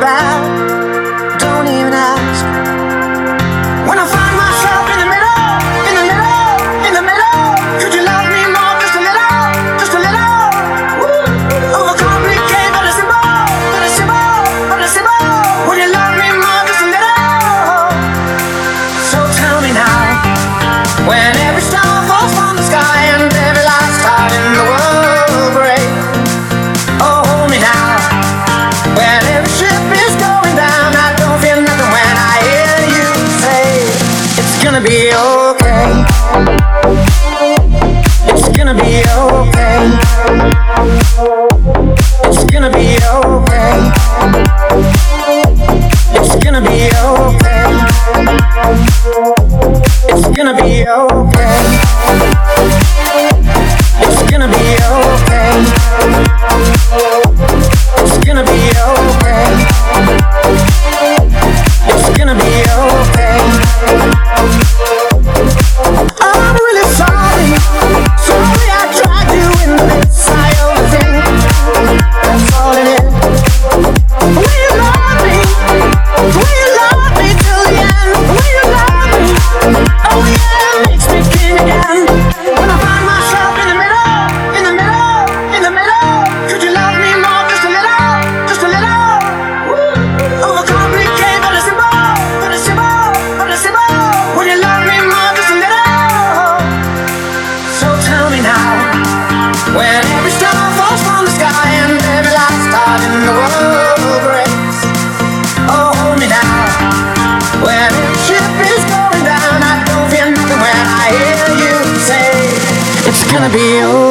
back. Gonna be okay. Gonna be okay.